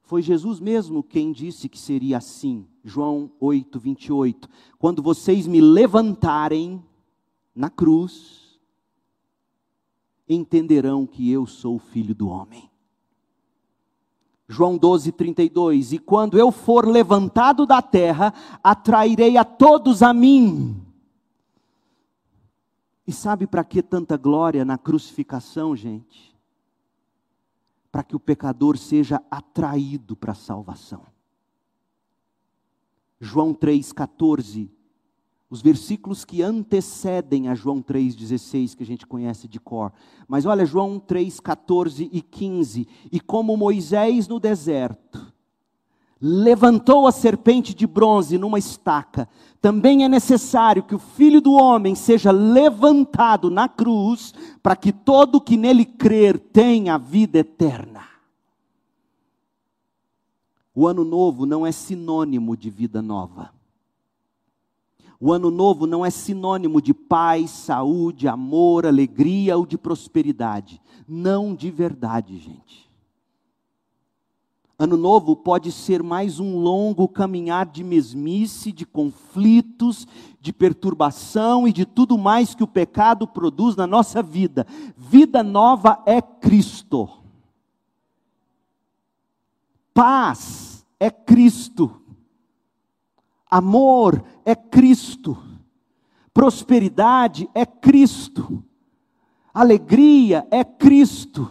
A: Foi Jesus mesmo quem disse que seria assim, João 8, 28. Quando vocês me levantarem na cruz, entenderão que eu sou o filho do homem. João 12, 32. E quando eu for levantado da terra, atrairei a todos a mim. E sabe para que tanta glória na crucificação, gente? Para que o pecador seja atraído para a salvação. João 3,14 os versículos que antecedem a João 3,16, que a gente conhece de cor. Mas olha, João 3, 14 e 15. E como Moisés no deserto levantou a serpente de bronze numa estaca, também é necessário que o filho do homem seja levantado na cruz, para que todo que nele crer tenha vida eterna. O ano novo não é sinônimo de vida nova. O ano novo não é sinônimo de paz, saúde, amor, alegria ou de prosperidade. Não de verdade, gente. Ano novo pode ser mais um longo caminhar de mesmice, de conflitos, de perturbação e de tudo mais que o pecado produz na nossa vida. Vida nova é Cristo. Paz é Cristo. Amor é Cristo. Prosperidade é Cristo. Alegria é Cristo.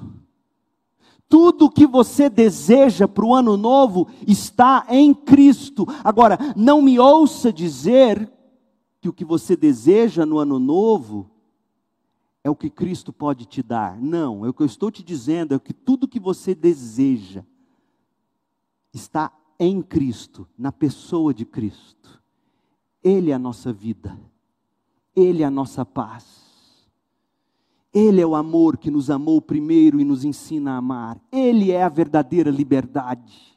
A: Tudo que você deseja para o ano novo está em Cristo. Agora, não me ouça dizer que o que você deseja no ano novo é o que Cristo pode te dar. Não, é o que eu estou te dizendo é que tudo que você deseja está em Cristo, na pessoa de Cristo. Ele é a nossa vida. Ele é a nossa paz. Ele é o amor que nos amou primeiro e nos ensina a amar. Ele é a verdadeira liberdade.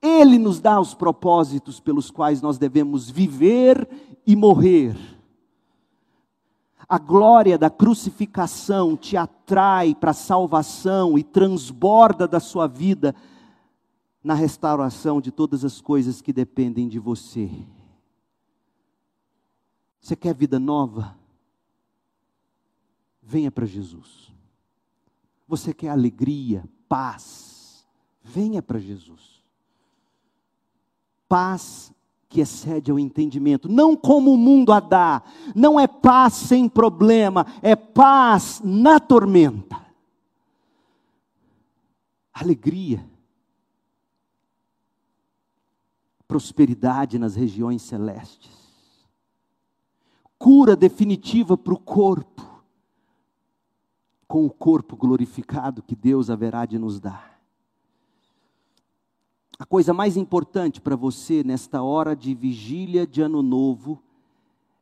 A: Ele nos dá os propósitos pelos quais nós devemos viver e morrer. A glória da crucificação te atrai para a salvação e transborda da sua vida na restauração de todas as coisas que dependem de você. Você quer vida nova? Venha para Jesus. Você quer alegria, paz? Venha para Jesus. Paz que excede ao entendimento, não como o mundo a dá, não é paz sem problema, é paz na tormenta. Alegria, prosperidade nas regiões celestes cura definitiva para o corpo, com o corpo glorificado que Deus haverá de nos dar. A coisa mais importante para você nesta hora de vigília de Ano Novo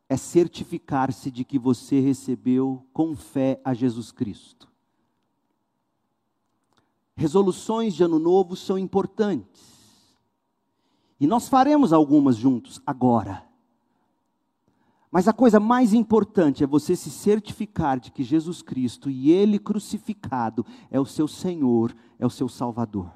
A: é certificar-se de que você recebeu com fé a Jesus Cristo. Resoluções de Ano Novo são importantes. E nós faremos algumas juntos agora. Mas a coisa mais importante é você se certificar de que Jesus Cristo e Ele crucificado é o seu Senhor, é o seu Salvador.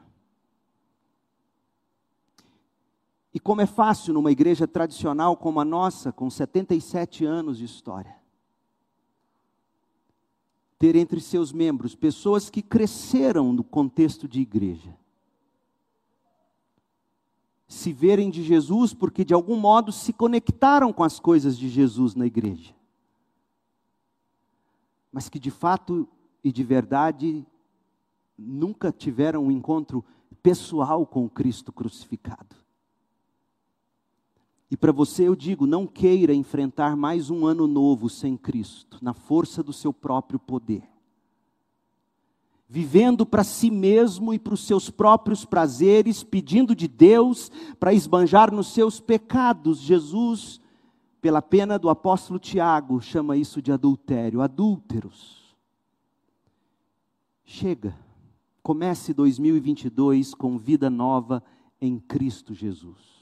A: E como é fácil numa igreja tradicional como a nossa, com 77 anos de história, ter entre seus membros pessoas que cresceram no contexto de igreja se verem de Jesus porque de algum modo se conectaram com as coisas de Jesus na igreja. Mas que de fato e de verdade nunca tiveram um encontro pessoal com o Cristo crucificado. E para você eu digo, não queira enfrentar mais um ano novo sem Cristo, na força do seu próprio poder vivendo para si mesmo e para os seus próprios prazeres, pedindo de Deus para esbanjar nos seus pecados. Jesus, pela pena do apóstolo Tiago, chama isso de adultério, adúlteros. Chega, comece 2022 com vida nova em Cristo Jesus.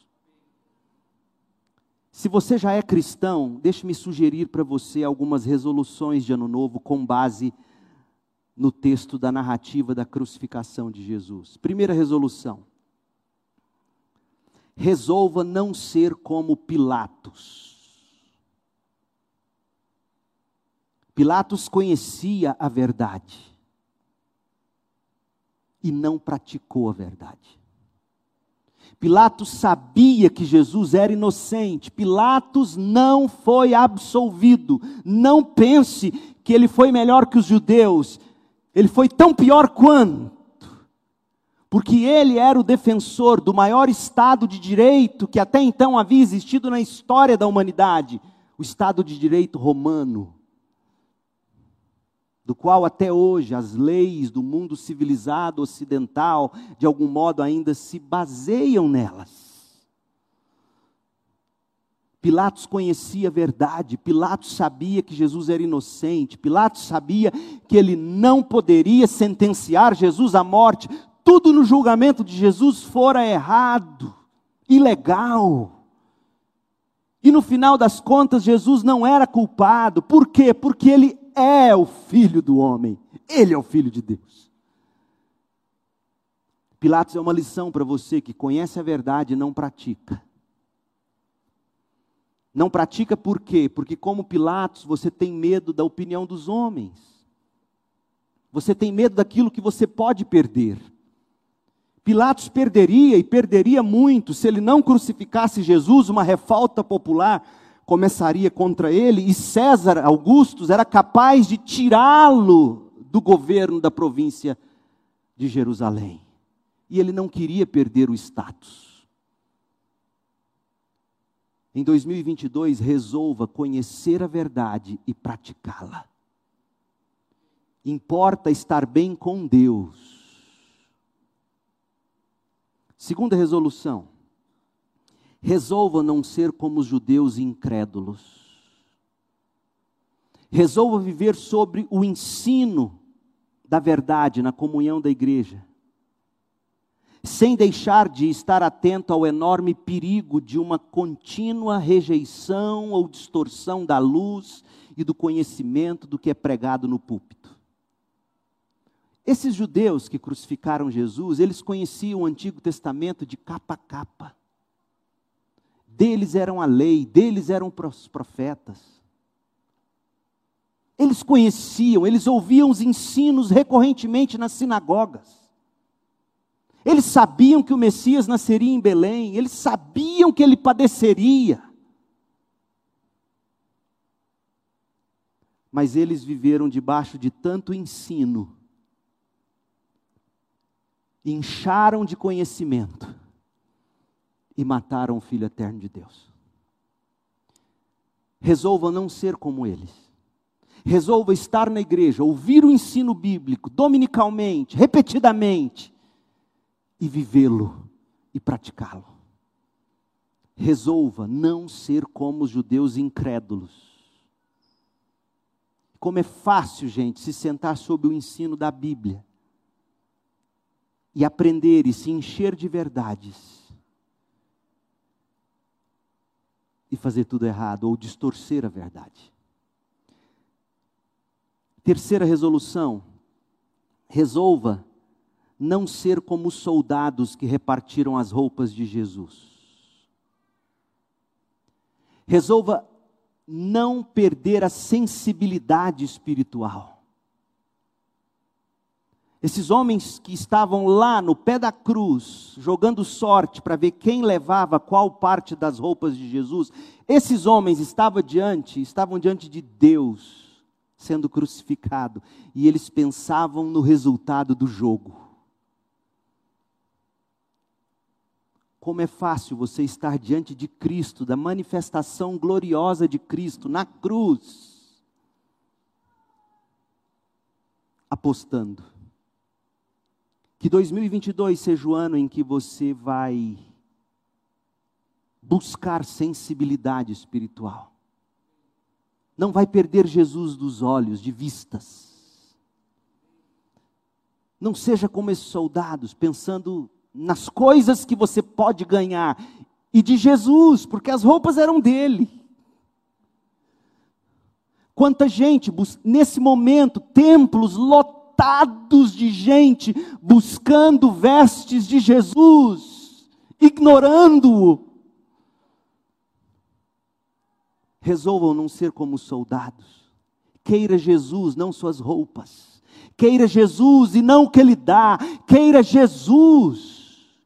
A: Se você já é cristão, deixe-me sugerir para você algumas resoluções de ano novo com base no texto da narrativa da crucificação de Jesus. Primeira resolução: resolva não ser como Pilatos. Pilatos conhecia a verdade e não praticou a verdade. Pilatos sabia que Jesus era inocente. Pilatos não foi absolvido. Não pense que ele foi melhor que os judeus. Ele foi tão pior quanto, porque ele era o defensor do maior Estado de direito que até então havia existido na história da humanidade o Estado de direito romano, do qual até hoje as leis do mundo civilizado ocidental, de algum modo, ainda se baseiam nelas. Pilatos conhecia a verdade, Pilatos sabia que Jesus era inocente, Pilatos sabia que ele não poderia sentenciar Jesus à morte. Tudo no julgamento de Jesus fora errado, ilegal. E no final das contas, Jesus não era culpado. Por quê? Porque ele é o filho do homem. Ele é o filho de Deus. Pilatos é uma lição para você que conhece a verdade e não pratica. Não pratica por quê? Porque, como Pilatos, você tem medo da opinião dos homens. Você tem medo daquilo que você pode perder. Pilatos perderia e perderia muito se ele não crucificasse Jesus, uma revolta popular começaria contra ele e César Augustus era capaz de tirá-lo do governo da província de Jerusalém. E ele não queria perder o status. Em 2022, resolva conhecer a verdade e praticá-la. Importa estar bem com Deus. Segunda resolução: resolva não ser como os judeus incrédulos. Resolva viver sobre o ensino da verdade na comunhão da igreja sem deixar de estar atento ao enorme perigo de uma contínua rejeição ou distorção da luz e do conhecimento do que é pregado no púlpito. Esses judeus que crucificaram Jesus, eles conheciam o Antigo Testamento de capa a capa. Deles eram a lei, deles eram os profetas. Eles conheciam, eles ouviam os ensinos recorrentemente nas sinagogas. Eles sabiam que o Messias nasceria em Belém, eles sabiam que ele padeceria. Mas eles viveram debaixo de tanto ensino, incharam de conhecimento e mataram o Filho eterno de Deus. Resolva não ser como eles. Resolva estar na igreja, ouvir o ensino bíblico dominicalmente, repetidamente, e vivê-lo e praticá-lo. Resolva não ser como os judeus incrédulos. Como é fácil, gente, se sentar sob o ensino da Bíblia e aprender e se encher de verdades e fazer tudo errado ou distorcer a verdade. Terceira resolução: resolva não ser como os soldados que repartiram as roupas de Jesus. Resolva não perder a sensibilidade espiritual. Esses homens que estavam lá no pé da cruz, jogando sorte para ver quem levava qual parte das roupas de Jesus, esses homens estavam diante, estavam diante de Deus sendo crucificado, e eles pensavam no resultado do jogo. Como é fácil você estar diante de Cristo, da manifestação gloriosa de Cristo na cruz, apostando. Que 2022 seja o ano em que você vai buscar sensibilidade espiritual. Não vai perder Jesus dos olhos, de vistas. Não seja como esses soldados, pensando nas coisas que você pode ganhar e de Jesus, porque as roupas eram dele. Quanta gente, nesse momento, templos lotados de gente buscando vestes de Jesus, ignorando-o. Resolvam não ser como soldados. Queira Jesus, não suas roupas. Queira Jesus e não o que ele dá. Queira Jesus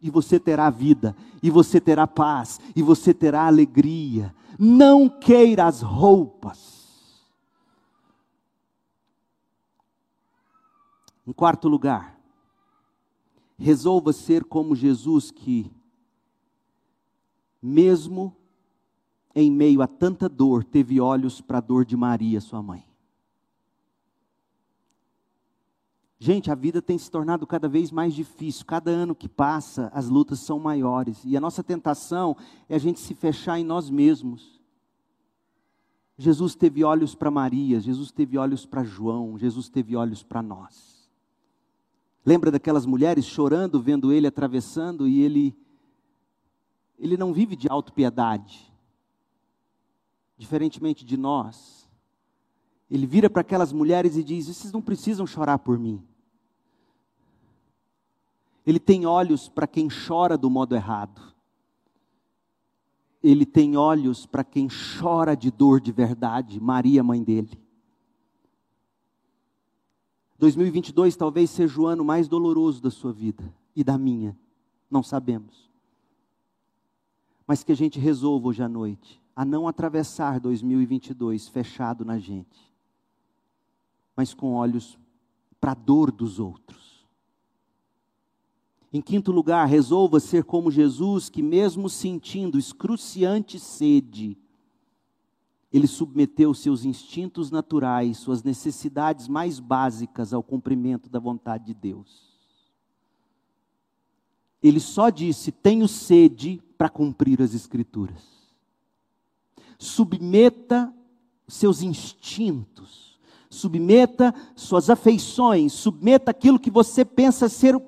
A: e você terá vida, e você terá paz, e você terá alegria. Não queira as roupas. Em quarto lugar, resolva ser como Jesus que, mesmo em meio a tanta dor, teve olhos para a dor de Maria, sua mãe. Gente, a vida tem se tornado cada vez mais difícil. Cada ano que passa, as lutas são maiores. E a nossa tentação é a gente se fechar em nós mesmos. Jesus teve olhos para Maria, Jesus teve olhos para João, Jesus teve olhos para nós. Lembra daquelas mulheres chorando, vendo ele atravessando e ele ele não vive de autopiedade. Diferentemente de nós, ele vira para aquelas mulheres e diz: Vocês não precisam chorar por mim. Ele tem olhos para quem chora do modo errado. Ele tem olhos para quem chora de dor de verdade. Maria, mãe dele. 2022 talvez seja o ano mais doloroso da sua vida e da minha. Não sabemos. Mas que a gente resolva hoje à noite a não atravessar 2022 fechado na gente mas com olhos para a dor dos outros. Em quinto lugar, resolva ser como Jesus, que, mesmo sentindo excruciante sede, ele submeteu seus instintos naturais, suas necessidades mais básicas ao cumprimento da vontade de Deus. Ele só disse: Tenho sede para cumprir as Escrituras. Submeta seus instintos, submeta suas afeições, submeta aquilo que você pensa ser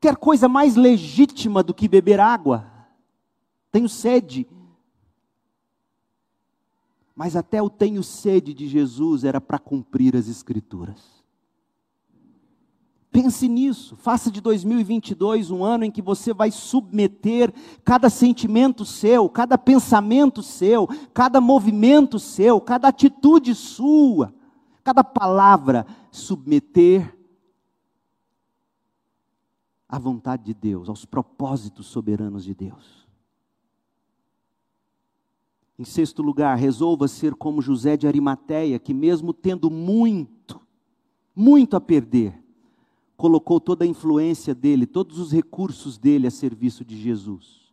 A: quer coisa mais legítima do que beber água. Tenho sede. Mas até o tenho sede de Jesus era para cumprir as Escrituras. Pense nisso, faça de 2022 um ano em que você vai submeter cada sentimento seu, cada pensamento seu, cada movimento seu, cada atitude sua, cada palavra, submeter à vontade de Deus, aos propósitos soberanos de Deus. Em sexto lugar, resolva ser como José de Arimateia, que mesmo tendo muito, muito a perder, colocou toda a influência dele, todos os recursos dele a serviço de Jesus.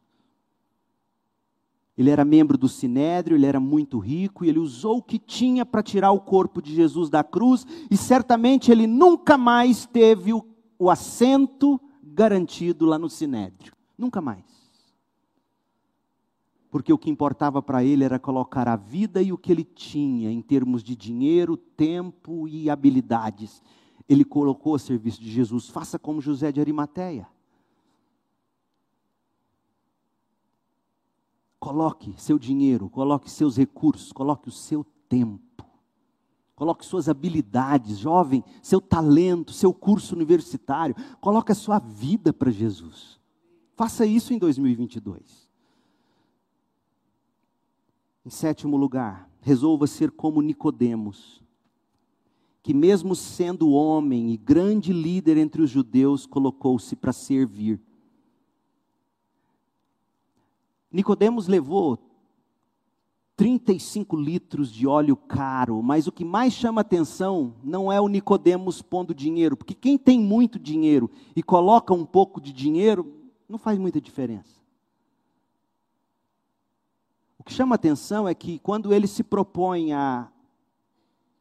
A: Ele era membro do sinédrio, ele era muito rico e ele usou o que tinha para tirar o corpo de Jesus da cruz, e certamente ele nunca mais teve o, o assento garantido lá no Sinédrio. Nunca mais. Porque o que importava para ele era colocar a vida e o que ele tinha em termos de dinheiro, tempo e habilidades. Ele colocou a serviço de Jesus. Faça como José de Arimateia. Coloque seu dinheiro, coloque seus recursos, coloque o seu tempo Coloque suas habilidades, jovem, seu talento, seu curso universitário. Coloque a sua vida para Jesus. Faça isso em 2022. Em sétimo lugar, resolva ser como Nicodemos, que mesmo sendo homem e grande líder entre os judeus, colocou-se para servir. Nicodemos levou 35 litros de óleo caro, mas o que mais chama atenção não é o Nicodemos pondo dinheiro, porque quem tem muito dinheiro e coloca um pouco de dinheiro, não faz muita diferença. O que chama atenção é que quando ele se propõe a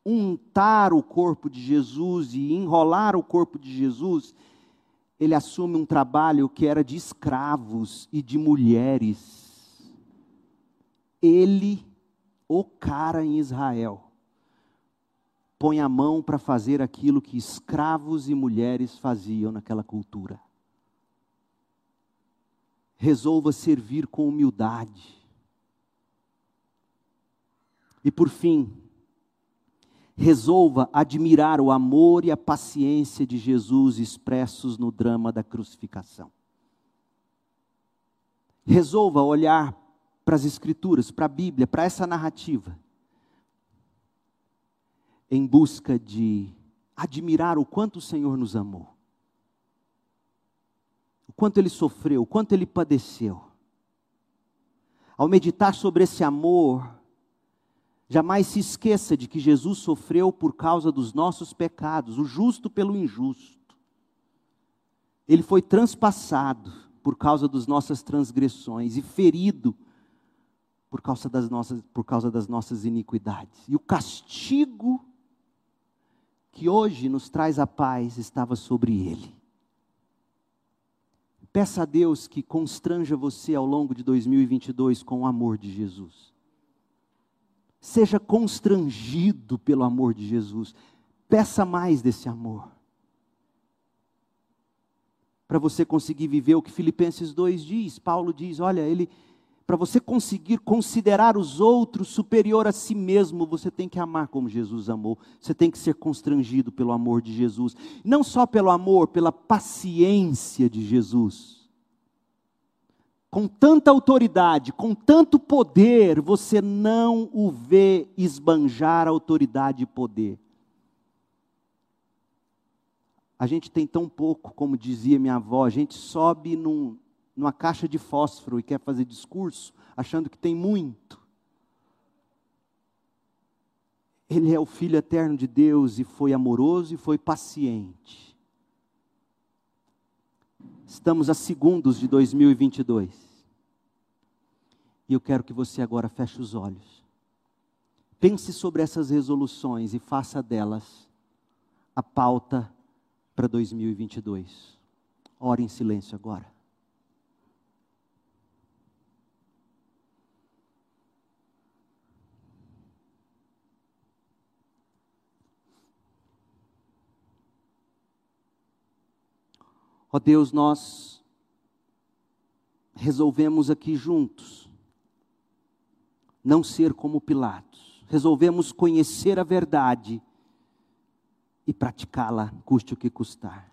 A: untar o corpo de Jesus e enrolar o corpo de Jesus, ele assume um trabalho que era de escravos e de mulheres. Ele o cara em Israel põe a mão para fazer aquilo que escravos e mulheres faziam naquela cultura. Resolva servir com humildade. E por fim, resolva admirar o amor e a paciência de Jesus expressos no drama da crucificação. Resolva olhar para as Escrituras, para a Bíblia, para essa narrativa, em busca de admirar o quanto o Senhor nos amou, o quanto Ele sofreu, o quanto Ele padeceu. Ao meditar sobre esse amor, jamais se esqueça de que Jesus sofreu por causa dos nossos pecados, o justo pelo injusto. Ele foi transpassado por causa das nossas transgressões e ferido por causa das nossas, por causa das nossas iniquidades. E o castigo que hoje nos traz a paz estava sobre ele. Peça a Deus que constranja você ao longo de 2022 com o amor de Jesus. Seja constrangido pelo amor de Jesus. Peça mais desse amor. Para você conseguir viver o que Filipenses 2 diz, Paulo diz: olha, ele para você conseguir considerar os outros superior a si mesmo, você tem que amar como Jesus amou. Você tem que ser constrangido pelo amor de Jesus. Não só pelo amor, pela paciência de Jesus. Com tanta autoridade, com tanto poder, você não o vê esbanjar autoridade e poder. A gente tem tão pouco, como dizia minha avó, a gente sobe num, numa caixa de fósforo e quer fazer discurso, achando que tem muito. Ele é o Filho eterno de Deus e foi amoroso e foi paciente. Estamos a segundos de 2022. E eu quero que você agora feche os olhos. Pense sobre essas resoluções e faça delas a pauta para 2022. Ore em silêncio agora. Ó oh Deus, nós resolvemos aqui juntos não ser como Pilatos. Resolvemos conhecer a verdade e praticá-la, custe o que custar.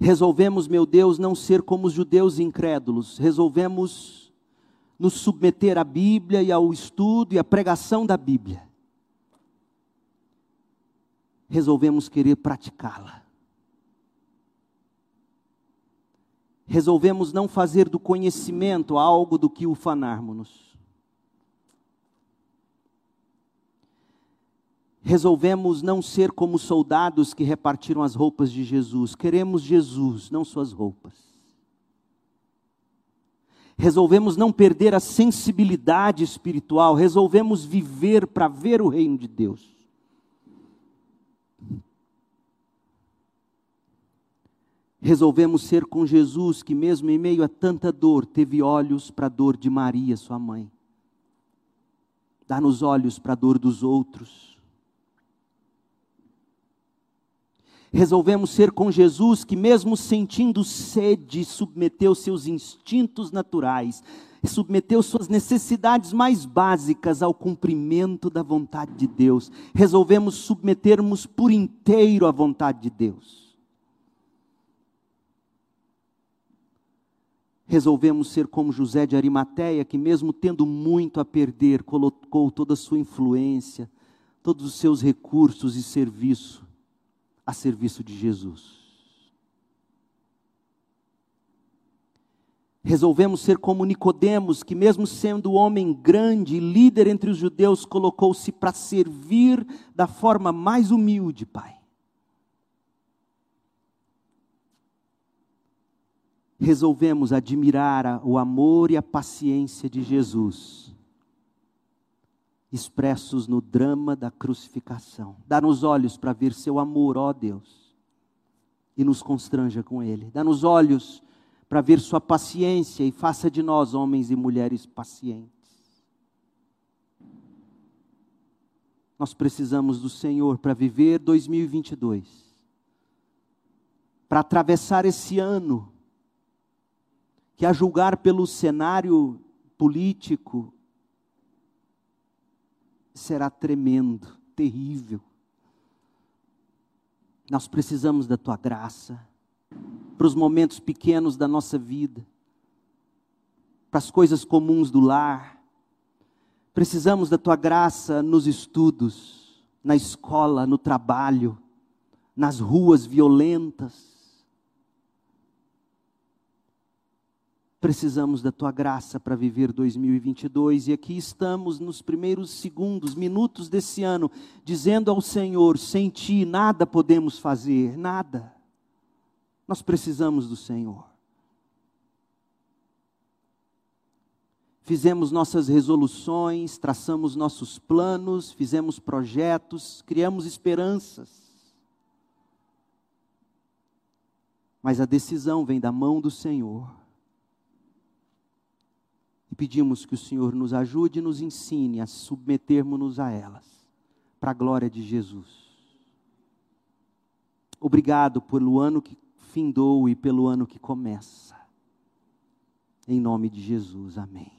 A: Resolvemos, meu Deus, não ser como os judeus incrédulos. Resolvemos nos submeter à Bíblia e ao estudo e à pregação da Bíblia. Resolvemos querer praticá-la. Resolvemos não fazer do conhecimento algo do que ufanarmos-nos. Resolvemos não ser como soldados que repartiram as roupas de Jesus. Queremos Jesus, não suas roupas. Resolvemos não perder a sensibilidade espiritual, resolvemos viver para ver o reino de Deus. Resolvemos ser com Jesus, que mesmo em meio a tanta dor, teve olhos para a dor de Maria, sua mãe. Dá-nos olhos para a dor dos outros. Resolvemos ser com Jesus, que mesmo sentindo sede, submeteu seus instintos naturais, submeteu suas necessidades mais básicas ao cumprimento da vontade de Deus. Resolvemos submetermos por inteiro à vontade de Deus. Resolvemos ser como José de Arimateia, que mesmo tendo muito a perder, colocou toda a sua influência, todos os seus recursos e serviço a serviço de Jesus. Resolvemos ser como Nicodemos, que mesmo sendo homem grande e líder entre os judeus, colocou-se para servir da forma mais humilde, Pai. Resolvemos admirar o amor e a paciência de Jesus, expressos no drama da crucificação. Dá-nos olhos para ver seu amor, ó Deus, e nos constranja com ele. Dá-nos olhos para ver sua paciência e faça de nós homens e mulheres pacientes. Nós precisamos do Senhor para viver 2022, para atravessar esse ano que, a julgar pelo cenário político, será tremendo, terrível. Nós precisamos da tua graça para os momentos pequenos da nossa vida, para as coisas comuns do lar. Precisamos da tua graça nos estudos, na escola, no trabalho, nas ruas violentas Precisamos da tua graça para viver 2022 e aqui estamos nos primeiros segundos, minutos desse ano, dizendo ao Senhor: sem ti nada podemos fazer, nada. Nós precisamos do Senhor. Fizemos nossas resoluções, traçamos nossos planos, fizemos projetos, criamos esperanças. Mas a decisão vem da mão do Senhor pedimos que o Senhor nos ajude e nos ensine a submetermos-nos a elas, para a glória de Jesus. Obrigado pelo ano que findou e pelo ano que começa. Em nome de Jesus, amém.